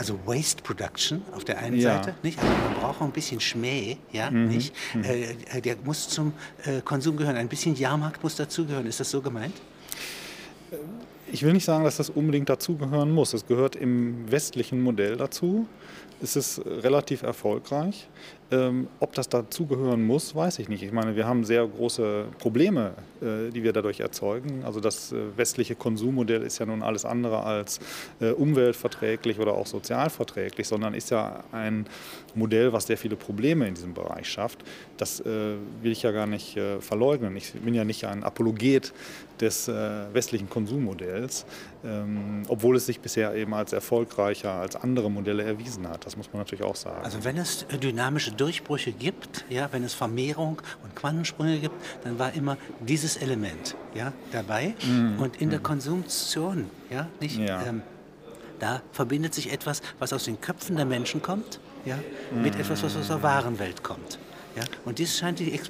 Also Waste Production auf der einen ja. Seite, nicht? Also man braucht auch ein bisschen Schmäh, ja, mhm. nicht? Mhm. Äh, der muss zum äh, Konsum gehören. Ein bisschen Jahrmarkt muss dazugehören. Ist das so gemeint? Ich will nicht sagen, dass das unbedingt dazugehören muss. Es gehört im westlichen Modell dazu. Es ist relativ erfolgreich. Ähm, ob das dazugehören muss, weiß ich nicht. Ich meine, wir haben sehr große Probleme, äh, die wir dadurch erzeugen. Also das äh, westliche Konsummodell ist ja nun alles andere als äh, umweltverträglich oder auch sozialverträglich, sondern ist ja ein Modell, was sehr viele Probleme in diesem Bereich schafft. Das will ich ja gar nicht verleugnen. Ich bin ja nicht ein Apologet des westlichen Konsummodells, ähm, obwohl es sich bisher eben als erfolgreicher als andere Modelle erwiesen hat. Das muss man natürlich auch sagen. Also wenn es dynamische Durchbrüche gibt, ja, wenn es Vermehrung und Quantensprünge gibt, dann war immer dieses Element ja, dabei. Mhm. Und in der Konsumtion, ja, nicht, ja. Ähm, da verbindet sich etwas, was aus den Köpfen der Menschen kommt, ja, mhm. mit etwas, was aus der wahren Welt kommt. Ja? Und dies scheint die äh,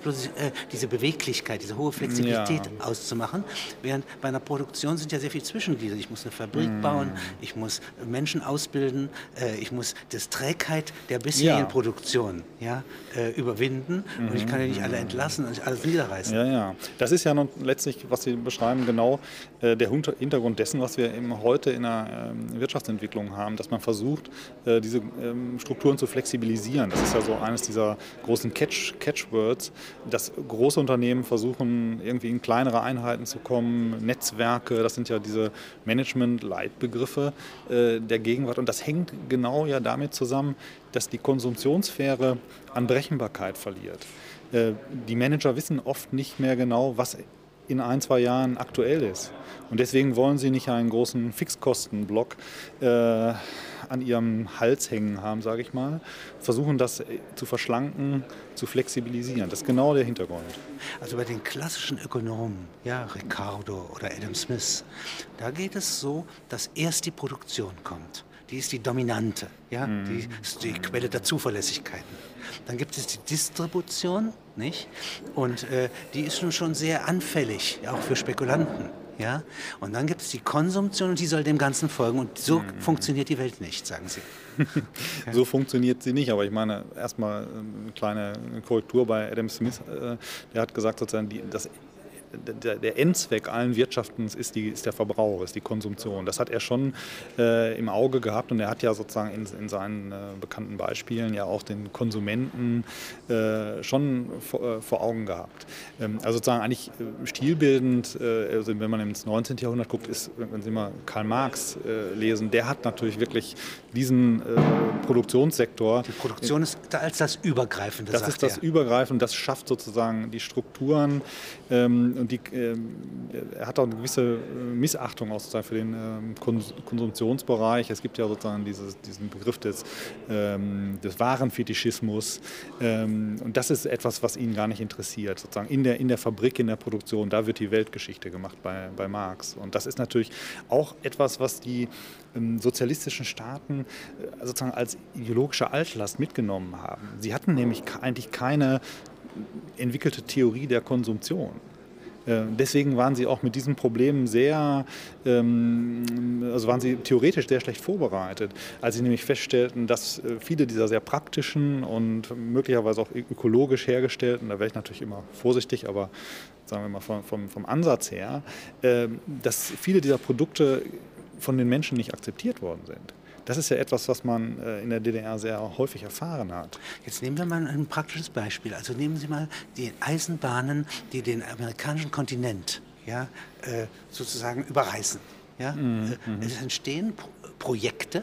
diese Beweglichkeit, diese hohe Flexibilität ja. auszumachen. Während bei einer Produktion sind ja sehr viel Zwischenglieder. Ich muss eine Fabrik mm. bauen, ich muss Menschen ausbilden, äh, ich muss das Trägheit der bisherigen ja. Produktion ja, äh, überwinden. Mm. Und ich kann ja nicht alle entlassen und alles niederreißen. Ja, ja. Das ist ja nun letztlich, was Sie beschreiben, genau äh, der Hintergrund dessen, was wir eben heute in der ähm, Wirtschaftsentwicklung haben, dass man versucht, äh, diese ähm, Strukturen zu flexibilisieren. Das ist ja so eines dieser großen Ketten Catch, Catchwords, dass große Unternehmen versuchen, irgendwie in kleinere Einheiten zu kommen, Netzwerke, das sind ja diese Management-Leitbegriffe äh, der Gegenwart. Und das hängt genau ja damit zusammen, dass die Konsumtionssphäre an Berechenbarkeit verliert. Äh, die Manager wissen oft nicht mehr genau, was in ein, zwei Jahren aktuell ist. Und deswegen wollen sie nicht einen großen Fixkostenblock äh, an ihrem Hals hängen haben, sage ich mal. Versuchen das zu verschlanken, zu flexibilisieren. Das ist genau der Hintergrund. Also bei den klassischen Ökonomen, ja, Ricardo oder Adam Smith, da geht es so, dass erst die Produktion kommt. Die ist die dominante, ja, mhm. die ist die Quelle der Zuverlässigkeiten. Dann gibt es die Distribution, nicht? Und äh, die ist nun schon sehr anfällig, auch für Spekulanten. Ja? Und dann gibt es die Konsumption und die soll dem Ganzen folgen. Und so mhm. funktioniert die Welt nicht, sagen Sie. so funktioniert sie nicht. Aber ich meine, erstmal eine kleine Korrektur bei Adam Smith. Äh, der hat gesagt, sozusagen, die, das der, Endzweck allen Wirtschaftens ist, die, ist der Verbrauch, ist die Konsumption. Das hat er schon äh, im Auge gehabt und er hat ja sozusagen in, in seinen äh, bekannten Beispielen ja auch den Konsumenten äh, schon vor, äh, vor, Augen gehabt. Ähm, also sozusagen eigentlich äh, stilbildend, äh, also wenn man ins 19. Jahrhundert guckt, ist, wenn Sie mal Karl Marx lesen, der hat natürlich wirklich diesen Produktionssektor. Die Produktion ist als das Übergreifende. Das ist das er. Übergreifende, das schafft sozusagen die Strukturen. Ähm, und die, äh, er hat auch eine gewisse äh, Missachtung auch sozusagen für den ähm, Konsumtionsbereich. Es gibt ja sozusagen dieses, diesen Begriff des, ähm, des Warenfetischismus. Ähm, und das ist etwas, was ihn gar nicht interessiert. Sozusagen in der, in der Fabrik, in der Produktion, da wird die Weltgeschichte gemacht bei, bei Marx. Und das ist natürlich auch etwas, was die ähm, sozialistischen Staaten äh, sozusagen als ideologische Altlast mitgenommen haben. Sie hatten nämlich eigentlich keine entwickelte Theorie der Konsumption. Äh, deswegen waren sie auch mit diesen Problemen sehr, ähm, also waren sie theoretisch sehr schlecht vorbereitet, als sie nämlich feststellten, dass äh, viele dieser sehr praktischen und möglicherweise auch ökologisch hergestellten, da wäre ich natürlich immer vorsichtig, aber sagen wir mal vom, vom, vom Ansatz her, äh, dass viele dieser Produkte von den Menschen nicht akzeptiert worden sind. Das ist ja etwas, was man äh, in der DDR sehr häufig erfahren hat. Jetzt nehmen wir mal ein praktisches Beispiel. Also nehmen Sie mal die Eisenbahnen, die den amerikanischen Kontinent ja, äh, sozusagen überreißen. Ja? Mhm. Äh, es entstehen Projekte,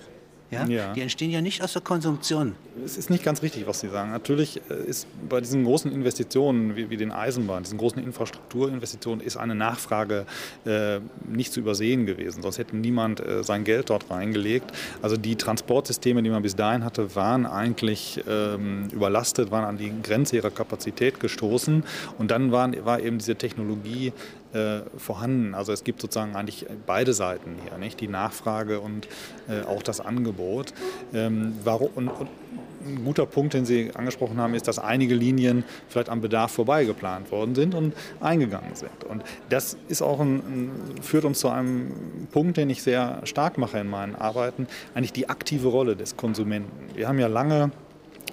ja? ja? Die entstehen ja nicht aus der Konsumption. Es ist nicht ganz richtig, was Sie sagen. Natürlich äh, ist bei diesen großen Investitionen wie, wie den Eisenbahnen, diesen großen Infrastrukturinvestitionen, ist eine Nachfrage äh, nicht zu übersehen gewesen. Sonst hätte niemand äh, sein Geld dort reingelegt. Also die Transportsysteme, die man bis dahin hatte, waren eigentlich ähm, überlastet, waren an die Grenze ihrer Kapazität gestoßen. Und dann waren, war eben diese Technologie äh, vorhanden. Also es gibt sozusagen eigentlich beide Seiten hier, nicht? die Nachfrage und äh, auch das Angebot. Ähm, warum, und, und ein guter Punkt, den Sie angesprochen haben, ist, dass einige Linien vielleicht am Bedarf vorbeigeplant worden sind und eingegangen sind. Und das ist auch ein, führt uns zu einem Punkt, den ich sehr stark mache in meinen Arbeiten, eigentlich die aktive Rolle des Konsumenten. Wir haben ja lange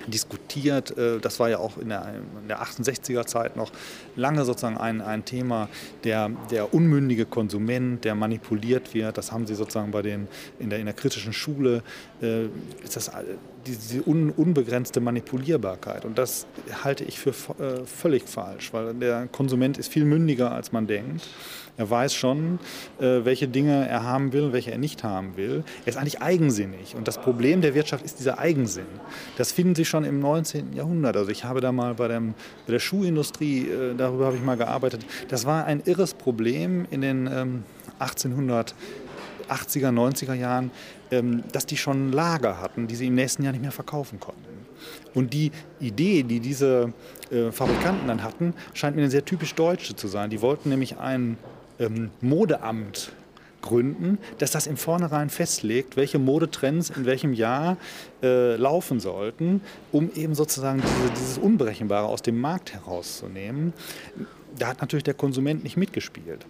diskutiert. Äh, das war ja auch in der, in der 68er Zeit noch lange sozusagen ein, ein Thema, der, der unmündige Konsument, der manipuliert wird. Das haben sie sozusagen bei den, in, der, in der kritischen Schule, äh, ist das diese un, unbegrenzte Manipulierbarkeit. Und das halte ich für äh, völlig falsch, weil der Konsument ist viel mündiger, als man denkt. Er weiß schon, äh, welche Dinge er haben will, welche er nicht haben will. Er ist eigentlich eigensinnig. Und das Problem der Wirtschaft ist dieser Eigensinn. Das finden Sie schon im 19. Jahrhundert. Also ich habe da mal bei, dem, bei der Schuhindustrie, äh, darüber habe ich mal gearbeitet. Das war ein irres Problem in den ähm, 1880er, 90er Jahren, ähm, dass die schon Lager hatten, die sie im nächsten Jahr nicht mehr verkaufen konnten. Und die Idee, die diese äh, Fabrikanten dann hatten, scheint mir eine sehr typisch deutsche zu sein. Die wollten nämlich ein ähm, Modeamt gründen, dass das im Vornherein festlegt, welche Modetrends in welchem Jahr äh, laufen sollten, um eben sozusagen diese, dieses Unberechenbare aus dem Markt herauszunehmen. Da hat natürlich der Konsument nicht mitgespielt.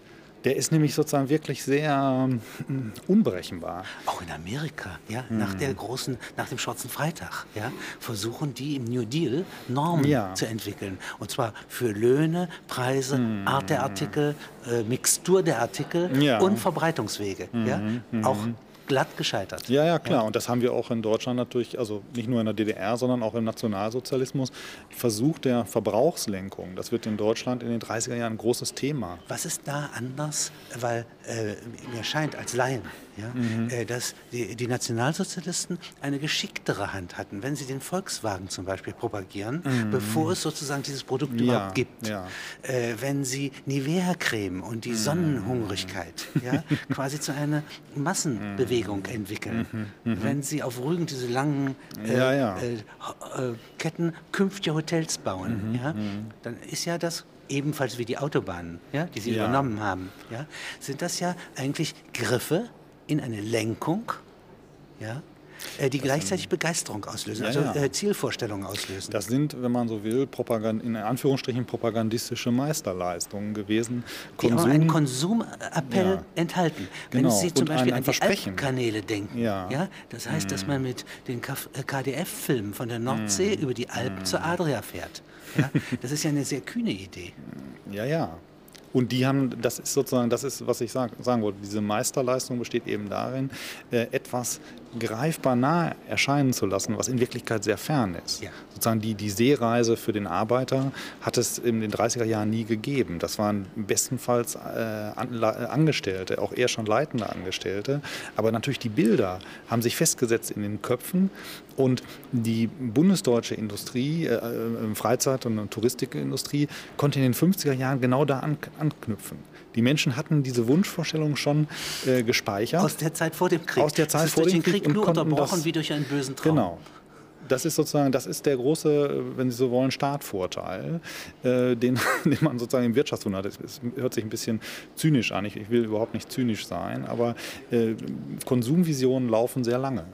Der ist nämlich sozusagen wirklich sehr ähm, unberechenbar. Auch in Amerika, ja, hm. nach der großen, nach dem Schwarzen Freitag, ja, versuchen die im New Deal Normen ja. zu entwickeln. Und zwar für Löhne, Preise, hm. Art der Artikel, äh, Mixtur der Artikel ja. und Verbreitungswege. Hm. Ja. Auch mhm glatt gescheitert. Ja, ja, klar. Ja. Und das haben wir auch in Deutschland natürlich, also nicht nur in der DDR, sondern auch im Nationalsozialismus. Versuch der Verbrauchslenkung, das wird in Deutschland in den 30er Jahren ein großes Thema. Was ist da anders? Weil äh, mir scheint als Laien, ja, mhm. äh, dass die, die, Nationalsozialisten eine geschicktere Hand hatten, wenn sie den Volkswagen zum Beispiel propagieren, mhm. bevor es sozusagen dieses Produkt ja, überhaupt gibt. Ja. Äh, wenn sie Nivea-Creme und die mhm. Sonnenhungrigkeit ja, quasi zu einer Massenbewegung entwickeln. Mhm. Mhm. Wenn sie auf Rügen diese langen äh, äh, äh, Ketten künftiger Hotels bauen, mhm. ja, dann ist ja das ebenfalls wie die Autobahnen, ja, die sie übernommen haben, ja, sind das ja eigentlich Griffe in eine Lenkung, ja, äh, die gleichzeitig Begeisterung auslösen, also ja. Äh, Zielvorstellungen auslösen. Das sind, wenn man so will, Propagand in Anführungsstrichen propagandistische Meisterleistungen gewesen. Die Konsum, auch einen Konsumappell ja. enthalten. Genau. Wenn Sie zum Beispiel ein, ein an die Alpenkanäle denken, ja. Ja, das heißt, dass man mit den KDF-Filmen äh, von der Nordsee mm. über die Alpen mm. zur Adria fährt. Das ist ja eine sehr kühne Idee. Ja, ja. Und die haben, das ist sozusagen, das ist, was ich sag, sagen wollte, diese Meisterleistung besteht eben darin, äh, etwas greifbar nah erscheinen zu lassen, was in Wirklichkeit sehr fern ist. Ja. Sozusagen die, die Seereise für den Arbeiter hat es in den 30er Jahren nie gegeben. Das waren bestenfalls äh, Angestellte, auch eher schon leitende Angestellte. Aber natürlich die Bilder haben sich festgesetzt in den Köpfen und die bundesdeutsche Industrie, äh, äh Freizeit- und Touristikindustrie, konnte in den 50er Jahren genau da an, anknüpfen. Die Menschen hatten diese Wunschvorstellung schon äh, gespeichert. Aus der Zeit vor dem Krieg. Aus der Zeit vor dem Krieg. Krieg nur unterbrochen das, wie durch einen bösen Traum. Genau. Das ist sozusagen, das ist der große, wenn Sie so wollen, Startvorteil, äh, den, den man sozusagen im Wirtschaftswunder hat. Es hört sich ein bisschen zynisch an. Ich, ich will überhaupt nicht zynisch sein, aber äh, Konsumvisionen laufen sehr lange.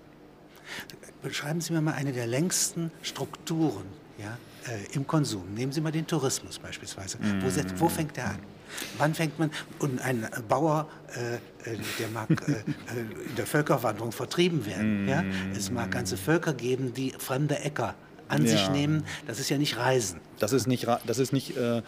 Beschreiben Sie mir mal eine der längsten Strukturen ja, äh, im Konsum. Nehmen Sie mal den Tourismus beispielsweise. Mm. Wo, wo fängt der an? Wann fängt man, und ein Bauer, äh, äh der mag äh, äh, in der Völkerwanderung vertrieben werden. Mm. Ja? Es mag ganze Völker geben, die fremde Äcker an ja. sich nehmen. Das ist ja nicht Reisen. Das ist nicht, das ist nicht äh,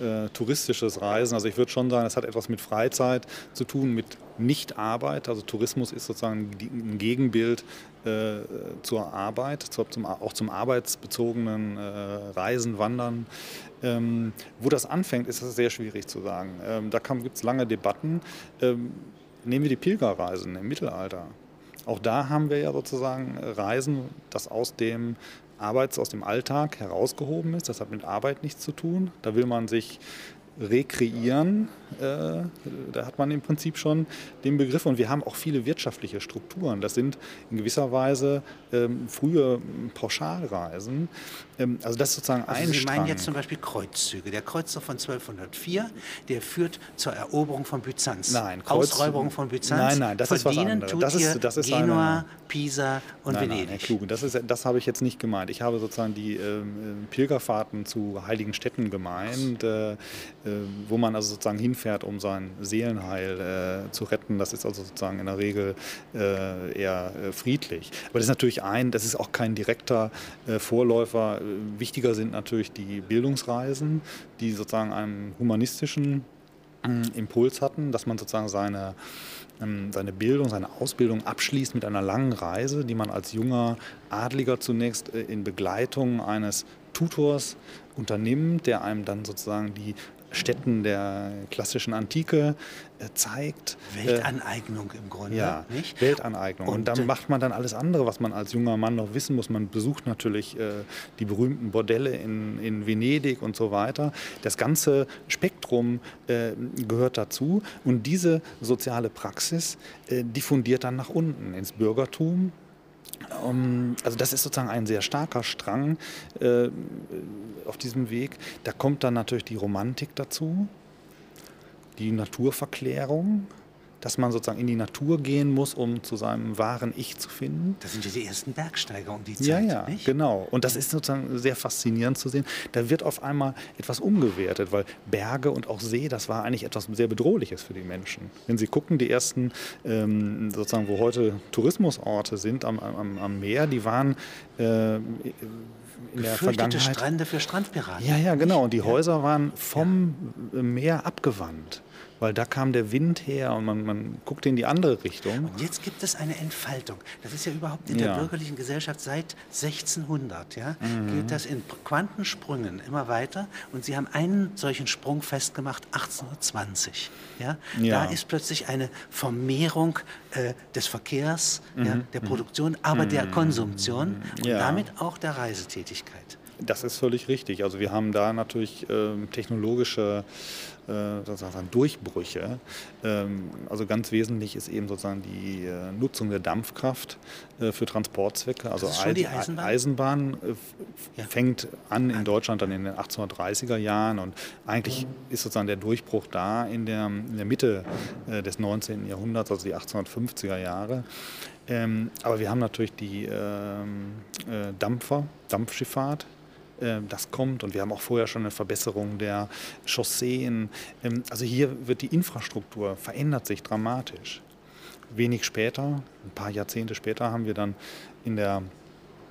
äh, touristisches Reisen. Also ich würde schon sagen, es hat etwas mit Freizeit zu tun, mit Nichtarbeit. Also Tourismus ist sozusagen ein Gegenbild äh, zur Arbeit, zu, zum, auch zum arbeitsbezogenen äh, Reisen, Wandern. Ähm, wo das anfängt, ist das sehr schwierig zu sagen. Ähm, da gibt es lange Debatten. Ähm, nehmen wir die Pilgerreisen im Mittelalter. Auch da haben wir ja sozusagen Reisen, das aus dem Arbeits aus dem Alltag herausgehoben ist. Das hat mit Arbeit nichts zu tun. Da will man sich rekreieren. Äh, da hat man im Prinzip schon den Begriff. Und wir haben auch viele wirtschaftliche Strukturen. Das sind in gewisser Weise ähm, frühe Pauschalreisen. Ähm, also das ist sozusagen also ein Sie Strang. meinen jetzt zum Beispiel Kreuzzüge. Der Kreuzzug von 1204, der führt zur Eroberung von Byzanz. Nein, Kreuz, Ausräuberung von Byzanz. Nein, nein, das Verdienen ist was anderes. tut Das ist, das ist Genua, eine, Pisa und nein, Venedig. Nein, Herr Kluge, das, ist, das habe ich jetzt nicht gemeint. Ich habe sozusagen die ähm, Pilgerfahrten zu heiligen Städten gemeint, äh, äh, wo man also sozusagen hinfährt, um sein Seelenheil äh, zu retten. Das ist also sozusagen in der Regel äh, eher äh, friedlich. Aber das ist natürlich ein, das ist auch kein direkter äh, Vorläufer. Wichtiger sind natürlich die Bildungsreisen, die sozusagen einen humanistischen Impuls hatten, dass man sozusagen seine, ähm, seine Bildung, seine Ausbildung abschließt mit einer langen Reise, die man als junger Adliger zunächst äh, in Begleitung eines Tutors unternimmt, der einem dann sozusagen die Städten der klassischen Antike äh, zeigt. Weltaneignung im Grunde. Ja, nicht? Weltaneignung. Und, und, dann macht man dann alles andere, was man als junger Mann noch wissen muss. Man besucht natürlich äh, die berühmten Bordelle in, in Venedig und so weiter. Das ganze Spektrum äh, gehört dazu. Und diese soziale Praxis äh, diffundiert dann nach unten ins Bürgertum, um, also das ist sozusagen ein sehr starker Strang äh, auf diesem Weg. Da kommt dann natürlich die Romantik dazu, die Naturverklärung, dass man sozusagen in die Natur gehen muss, um zu seinem wahren Ich zu finden. Das sind ja die ersten Bergsteiger um die Zeit. Ja, ja, nicht? genau. Und das ist sozusagen sehr faszinierend zu sehen. Da wird auf einmal etwas umgewertet, weil Berge und auch See, das war eigentlich etwas sehr Bedrohliches für die Menschen. Wenn Sie gucken, die ersten, ähm, sozusagen, wo heute Tourismusorte sind am, am, am Meer, die waren äh, in der Vergangenheit. Strände für Strandpiraten. Ja, ja, genau. Und die Häuser waren vom. Meer abgewandt weil da kam der Wind her und man, man guckte in die andere Richtung. Und jetzt gibt es eine Entfaltung. Das ist ja überhaupt in der Ja. bürgerlichen Gesellschaft seit 1600. Ja, geht das in Quantensprüngen immer weiter. Und Sie haben einen solchen Sprung festgemacht 1820. Ja, Ja. da ist plötzlich eine Vermehrung äh, des Verkehrs, ja, der Produktion, aber der Konsumtion und Ja. damit auch der Reisetätigkeit. Das ist völlig richtig. Also wir haben da natürlich ähm, technologische sozusagen Durchbrüche. Ähm, also ganz wesentlich ist eben sozusagen die äh, Nutzung der Dampfkraft äh, für Transportzwecke. Also die Eisen- Eisenbahn? Eisenbahn äh, fängt an in Deutschland dann in den 1830er Jahren und eigentlich ist sozusagen der Durchbruch da in der, in der Mitte äh, des 19. Jahrhunderts, also die 1850er Jahre. Ähm, aber wir haben natürlich die ähm, äh, Dampfer, Dampfschifffahrt, äh, das kommt und wir haben auch vorher schon eine Verbesserung der Chausseen. Ähm, Also hier wird die Infrastruktur verändert sich dramatisch. Wenig später, ein paar Jahrzehnte später, haben wir dann in der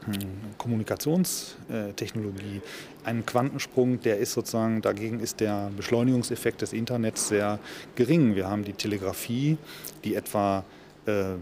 hm, Kommunikationstechnologie einen Quantensprung, der ist sozusagen, dagegen ist der Beschleunigungseffekt des Internets sehr gering. Wir haben die Telegrafie, die etwa äh,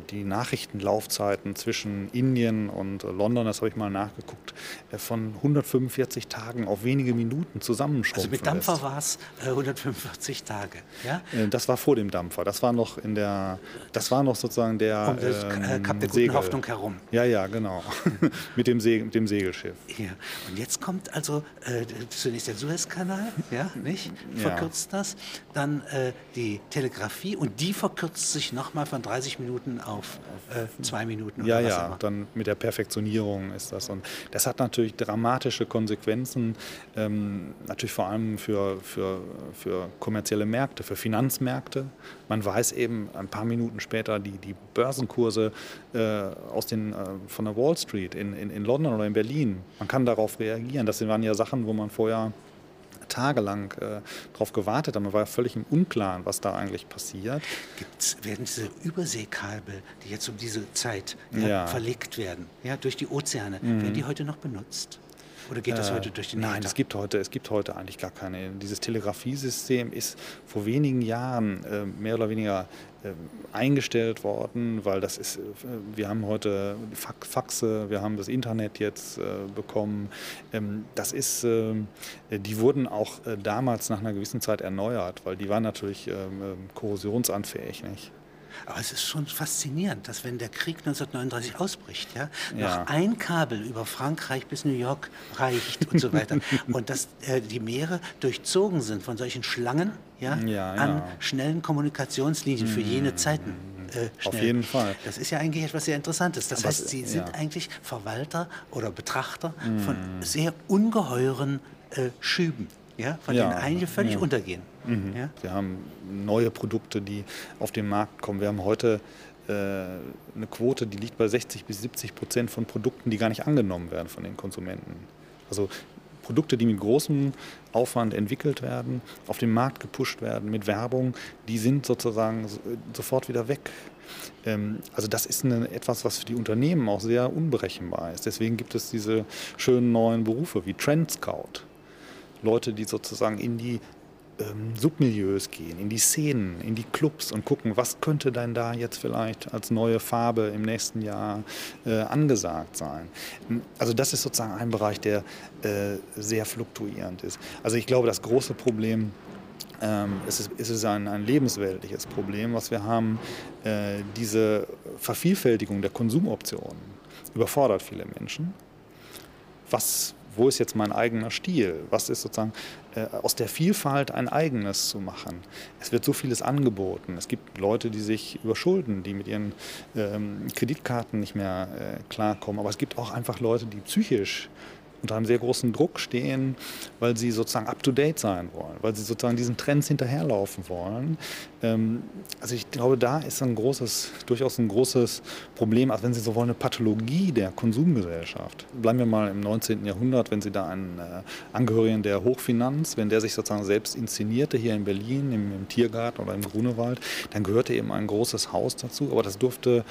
die Nachrichtenlaufzeiten zwischen Indien und äh, London, das habe ich mal nachgeguckt, äh, von 145 Tagen auf wenige Minuten zusammenschrumpfen Also mit Dampfer lässt. war es äh, 145 Tage. Ja? Äh, Das war vor dem Dampfer. Das war noch in der, das war noch sozusagen der Um das äh, ähm, Kap der Segel. Hoffnung herum. Ja, ja, genau. mit, dem mit dem Segelschiff. Ja. Und jetzt kommt also äh, zunächst der Suezkanal, ja, nicht? Ja. Verkürzt das. Dann äh, die Telegrafie und die verkürzt sich nochmal von 30 Minuten auf äh, zwei Minuten Ja, oder ja, immer. dann mit der Perfektionierung ist das. Und das hat natürlich dramatische Konsequenzen, ähm, natürlich vor allem für, für, für kommerzielle Märkte, für Finanzmärkte. Man weiß eben ein paar Minuten später die, die Börsenkurse äh, aus den, äh, von der Wall Street in, in, in London oder in Berlin. Man kann darauf reagieren. Das waren ja Sachen, wo man vorher tagelang äh, darauf gewartet hat. Man war völlig im Unklaren, was da eigentlich passiert. Gibt's, werden diese Überseekabel, die jetzt um diese Zeit ja, Ja. Mhm. verlegt werden, ja, durch die Ozeane, werden die heute noch benutzt? Oder geht das Äh, heute durch den Nein, Äther? es gibt, heute, es gibt heute eigentlich gar keine. Dieses Telegrafiesystem ist vor wenigen Jahren äh, mehr oder weniger äh, eingestellt worden, weil das ist, äh, wir haben heute Fa- Faxe, wir haben das Internet jetzt äh, bekommen. Ähm, das ist, ähm, äh, die wurden auch äh, damals nach einer gewissen Zeit erneuert, weil die waren natürlich ähm, ähm, korrosionsanfähig. Nicht? Aber es ist schon faszinierend, dass wenn der Krieg 1939 ausbricht, ja, ja. noch ein Kabel über Frankreich bis New York reicht und so weiter. und dass äh, die Meere durchzogen sind von solchen Schlangen ja, ja an schnellen Kommunikationslinien für jene mhm. Zeiten. Äh, Auf jeden Fall. Das ist ja eigentlich etwas sehr Interessantes. Das Aber heißt, Sie sind eigentlich Verwalter oder Betrachter mm. von sehr ungeheuren äh, Schüben ja, von ja, denen einige völlig ja. untergehen. Mhm. Ja? Wir haben neue Produkte, die auf den Markt kommen. Wir haben heute äh, eine Quote, die liegt bei 60 bis 70 Prozent von Produkten, die gar nicht angenommen werden von den Konsumenten. Also Produkte, die mit großem Aufwand entwickelt werden, auf den Markt gepusht werden mit Werbung, die sind sozusagen sofort wieder weg. Ähm, also das ist eine, etwas, was für die Unternehmen auch sehr unberechenbar ist. Deswegen gibt es diese schönen neuen Berufe wie Trend Scout. Leute, die sozusagen in die ähm, Submilieus gehen, in die Szenen, in die Clubs und gucken, was könnte denn da jetzt vielleicht als neue Farbe im nächsten Jahr äh, angesagt sein. Also das ist sozusagen ein Bereich, der äh, sehr fluktuierend ist. Also ich glaube, das große Problem ähm, es ist, es ist ein, ein, lebensweltliches Problem, was wir haben. Äh, diese Vervielfältigung der Konsumoptionen überfordert viele Menschen. Was wo ist jetzt mein eigener Stil? Was ist sozusagen äh, aus der Vielfalt ein eigenes zu machen? Es wird so vieles angeboten. Es gibt Leute, die sich überschulden, die mit ihren ähm, Kreditkarten nicht mehr äh, klarkommen. Aber es gibt auch einfach Leute, die psychisch unter einem sehr großen Druck stehen, weil sie sozusagen up-to-date sein wollen, weil sie sozusagen diesen Trends hinterherlaufen wollen. Ähm, also ich glaube, da ist ein großes, durchaus ein großes Problem, also wenn Sie so wollen, eine Pathologie der Konsumgesellschaft. Bleiben wir mal im 19. Jahrhundert, wenn Sie da einen äh, Angehörigen der Hochfinanz, wenn der sich sozusagen selbst inszenierte hier in Berlin, im, im Tiergarten oder im Grunewald, dann gehörte eben ein großes Haus dazu, aber das durfte,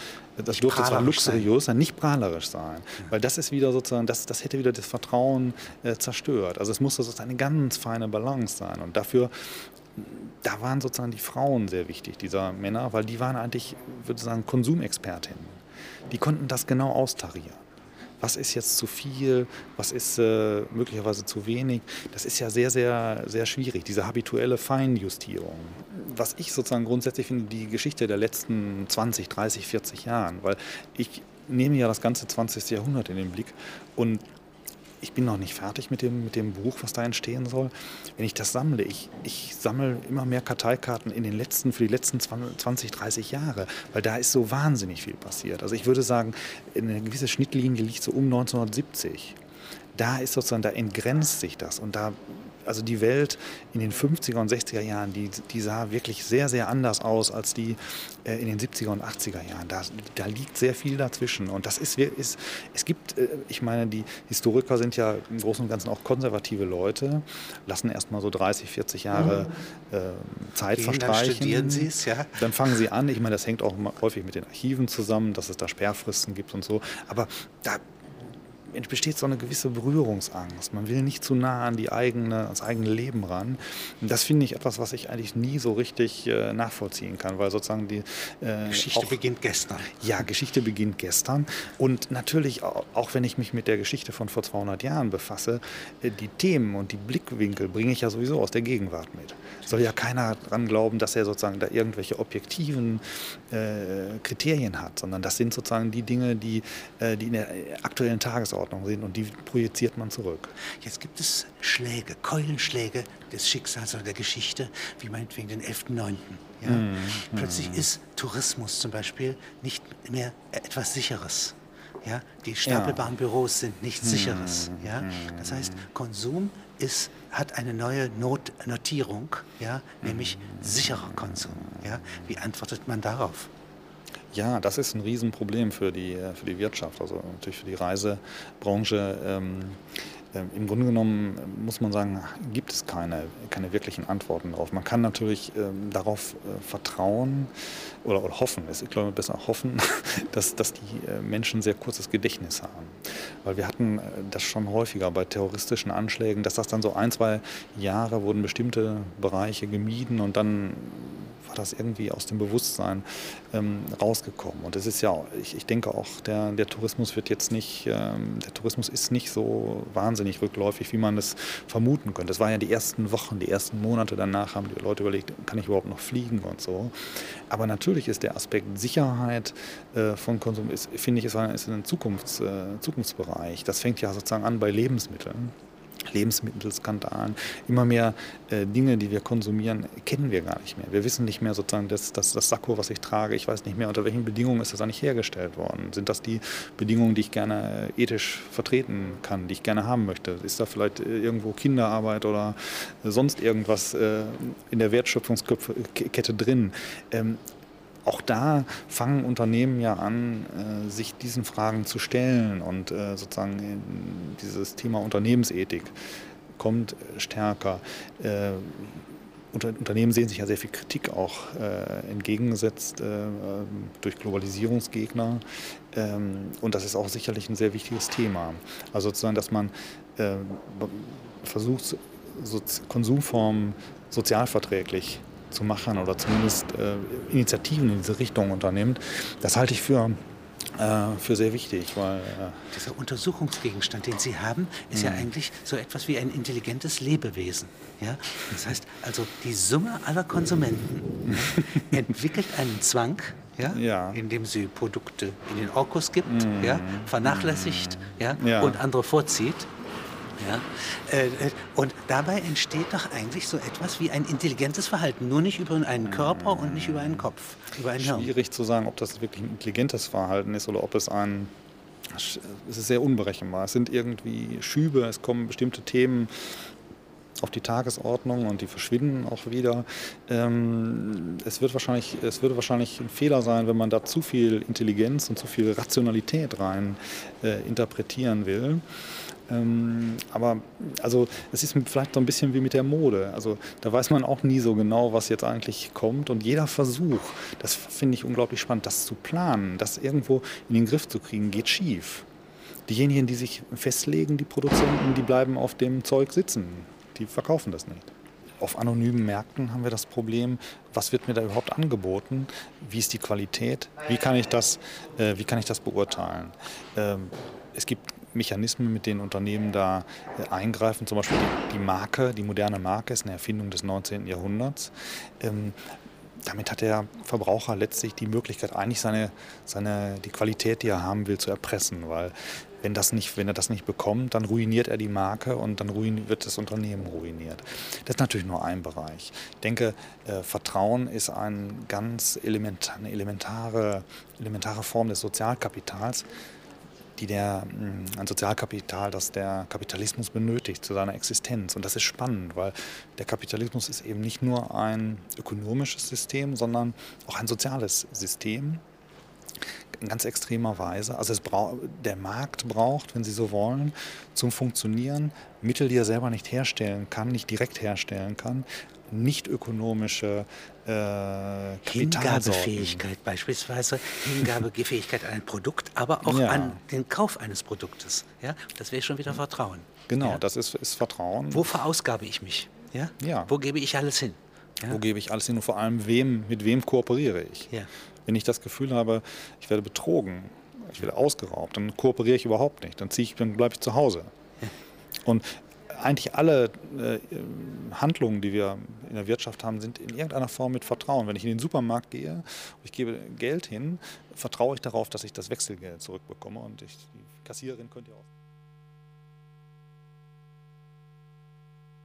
das durfte zwar luxuriös sein, nicht prahlerisch sein, weil das ist wieder sozusagen, das, das hätte wieder das Vertrauen äh, zerstört. Also es musste sozusagen eine ganz feine Balance sein. Und dafür, da waren sozusagen die Frauen sehr wichtig, dieser Männer, weil die waren eigentlich, würde ich sagen, Konsumexpertinnen. Die konnten das genau austarieren was ist jetzt zu viel, was ist äh, möglicherweise zu wenig. Das ist ja sehr, sehr, sehr schwierig, diese habituelle Feinjustierung. Was ich sozusagen grundsätzlich finde, die Geschichte der letzten 20, 30, 40 Jahren, weil ich nehme ja das ganze 20. Jahrhundert in den Blick und ich bin noch nicht fertig mit dem, mit dem Buch, was da entstehen soll. Wenn ich das sammle, ich, ich sammle immer mehr Karteikarten in den letzten, für die letzten 20, 30 Jahre, weil da ist so wahnsinnig viel passiert. Also ich würde sagen, eine gewisse Schnittlinie liegt so um 1970. Da ist sozusagen, da entgrenzt sich das und da also die Welt in den 50er und 60er Jahren, die, die sah wirklich sehr, sehr anders aus als die äh, in den 70er und 80er Jahren. Da, da liegt sehr viel dazwischen. Und das ist, ist es gibt, äh, ich meine, die Historiker sind ja im Großen und Ganzen auch konservative Leute, lassen erst mal so 30, 40 Jahre äh, Zeit Gehen, verstreichen. Dann studieren sie es, ja. Dann fangen sie an. Ich meine, das hängt auch häufig mit den Archiven zusammen, dass es da Sperrfristen gibt und so. Aber da besteht so eine gewisse Berührungsangst. Man will nicht zu nah an die eigene, ans eigene Leben ran. Und das finde ich etwas, was ich eigentlich nie so richtig äh, nachvollziehen kann, weil sozusagen die äh, Geschichte auch, beginnt gestern. Ja, Geschichte beginnt gestern. Und natürlich, auch, wenn ich mich mit der Geschichte von vor 200 Jahren befasse, äh, die Themen und die Blickwinkel bringe ich ja sowieso aus der Gegenwart mit. Soll ja keiner dran glauben, dass er sozusagen da irgendwelche objektiven äh, Kriterien hat, sondern das sind sozusagen die Dinge, die, äh, die in der aktuellen Tagesordnung Ordnung sind und die projiziert man zurück. Jetzt gibt es Schläge, Keulenschläge des Schicksals oder der Geschichte, wie meinetwegen den 11.9. Ja? Mm, Plötzlich mm. ist Tourismus zum Beispiel nicht mehr etwas Sicheres. Ja? Die stapelbaren ja. Büros sind nichts Sicheres. Mm, ja? Das heißt, Konsum ist, hat eine neue Not Notierung, ja? nämlich sicherer Konsum. Ja? Wie antwortet man darauf? Ja, das ist ein Riesenproblem für die, äh, für die Wirtschaft, also natürlich für die Reisebranche. Ähm, äh, Im Grunde genommen äh, muss man sagen, gibt es keine, keine wirklichen Antworten darauf. Man kann natürlich ähm, darauf äh, vertrauen oder, oder hoffen, ich glaube besser hoffen, dass, dass die äh, Menschen sehr kurzes Gedächtnis haben. Weil wir hatten äh, das schon häufiger bei terroristischen Anschlägen, dass das dann so ein, zwei Jahre wurden bestimmte Bereiche gemieden und dann das irgendwie aus dem Bewusstsein ähm, rausgekommen. Und es ist ja, ich, ich denke auch, der, der Tourismus wird jetzt nicht, ähm, der Tourismus ist nicht so wahnsinnig rückläufig, wie man es vermuten könnte. Das war ja die ersten Wochen, die ersten Monate danach haben die Leute überlegt, kann ich überhaupt noch fliegen und so. Aber natürlich ist der Aspekt Sicherheit äh, von Konsum, ist, finde ich, ist ein, ist ein Zukunfts, äh, Zukunftsbereich. Das fängt ja sozusagen an bei Lebensmitteln. Lebensmittelskandalen. Immer mehr äh, Dinge, die wir konsumieren, kennen wir gar nicht mehr. Wir wissen nicht mehr sozusagen, dass, dass das Sakko, was ich trage, ich weiß nicht mehr, unter welchen Bedingungen ist das eigentlich hergestellt worden. Sind das die Bedingungen, die ich gerne äh, ethisch vertreten kann, die ich gerne haben möchte? Ist da vielleicht äh, irgendwo Kinderarbeit oder äh, sonst irgendwas äh, in der Wertschöpfungskette drin? Ähm, auch da fangen Unternehmen ja an, äh, sich diesen Fragen zu stellen und äh, sozusagen dieses Thema Unternehmensethik kommt stärker. Äh, Unternehmen sehen sich ja sehr viel Kritik auch entgegengesetzt durch Globalisierungsgegner. Ähm, und das ist auch sicherlich ein sehr wichtiges Thema. Also sozusagen, dass man versucht, Konsumformen sozialverträglich zu machen oder zumindest äh, Initiativen in diese Richtung unternimmt, das halte ich für äh, für sehr wichtig, weil äh dieser Untersuchungsgegenstand, den Sie haben, ist ja mhm. eigentlich so etwas wie ein intelligentes Lebewesen. Ja? Das heißt also, die Summe aller Konsumenten entwickelt einen Zwang, ja? ja? indem sie Produkte in den Orkus gibt, mm. ja? vernachlässigt ja? ja? und andere vorzieht. Ja? Äh, und dabei entsteht doch eigentlich so etwas wie ein intelligentes Verhalten, nur nicht über einen Körper und nicht über einen Kopf, über ein Hirn. Schwierig zu sagen, ob das wirklich ein intelligentes Verhalten ist oder ob es ein es ist sehr unberechenbar. Es sind irgendwie Schübe, es kommen bestimmte Themen auf die Tagesordnung und die verschwinden auch wieder. Ähm, es, wird wahrscheinlich, es würde wahrscheinlich ein Fehler sein, wenn man da zu viel Intelligenz und zu viel Rationalität rein äh, interpretieren will. Ähm, aber also es ist vielleicht so ein bisschen wie mit der Mode. Also da weiß man auch nie so genau, was jetzt eigentlich kommt. Und jeder Versuch, das finde ich unglaublich spannend, das zu planen, das irgendwo in den Griff zu kriegen, geht schief. Diejenigen, die sich festlegen, die Produzenten, die bleiben auf dem Zeug sitzen. Die verkaufen das nicht. Auf anonymen Märkten haben wir das Problem, was wird mir da überhaupt angeboten? Wie ist die Qualität? Wie kann ich das, äh, wie kann ich das beurteilen? Ähm, es gibt Mechanismen, mit denen Unternehmen da äh, eingreifen. Zum Beispiel die, Marke, die moderne Marke ist eine Erfindung des 19. Jahrhunderts. Ähm, damit hat der Verbraucher letztlich die Möglichkeit, eigentlich seine, seine, die Qualität, die er haben will, zu erpressen. Weil wenn, das nicht, wenn er das nicht bekommt, dann ruiniert er die Marke und dann ruin, wird das Unternehmen ruiniert. Das ist natürlich nur ein Bereich. Ich denke, äh, Vertrauen ist ein ganz elementar, eine elementare, elementare Form des Sozialkapitals die der, mm, ein Sozialkapital, das der Kapitalismus benötigt zu seiner Existenz. Und das ist spannend, weil der Kapitalismus ist eben nicht nur ein ökonomisches System, sondern auch ein soziales System in ganz extremer Weise. Also der Markt braucht, wenn Sie so wollen, zum Funktionieren Mittel, die er selber nicht herstellen kann, nicht direkt herstellen kann, nicht ökonomische äh, Hingabefähigkeit beispielsweise, Hingabefähigkeit an ein Produkt, aber auch ja. an den Kauf eines Produktes. Ja? Das wäre schon wieder Vertrauen. Genau, ja? das ist, ist Vertrauen. Wo verausgabe ich mich? Ja? Ja. Wo gebe ich alles hin? Ja? Wo gebe ich alles hin und vor allem wem, mit wem kooperiere ich? Ja. Wenn ich das Gefühl habe, ich werde betrogen, ich werde ausgeraubt, dann kooperiere ich überhaupt nicht. Dann, dann bleibe ich zu Hause. Und eigentlich alle äh, Handlungen, die wir in der Wirtschaft haben, sind in irgendeiner Form mit Vertrauen. Wenn ich in den Supermarkt gehe und ich gebe Geld hin, vertraue ich darauf, dass ich das Wechselgeld zurückbekomme und ich, die Kassiererin könnte ja auch.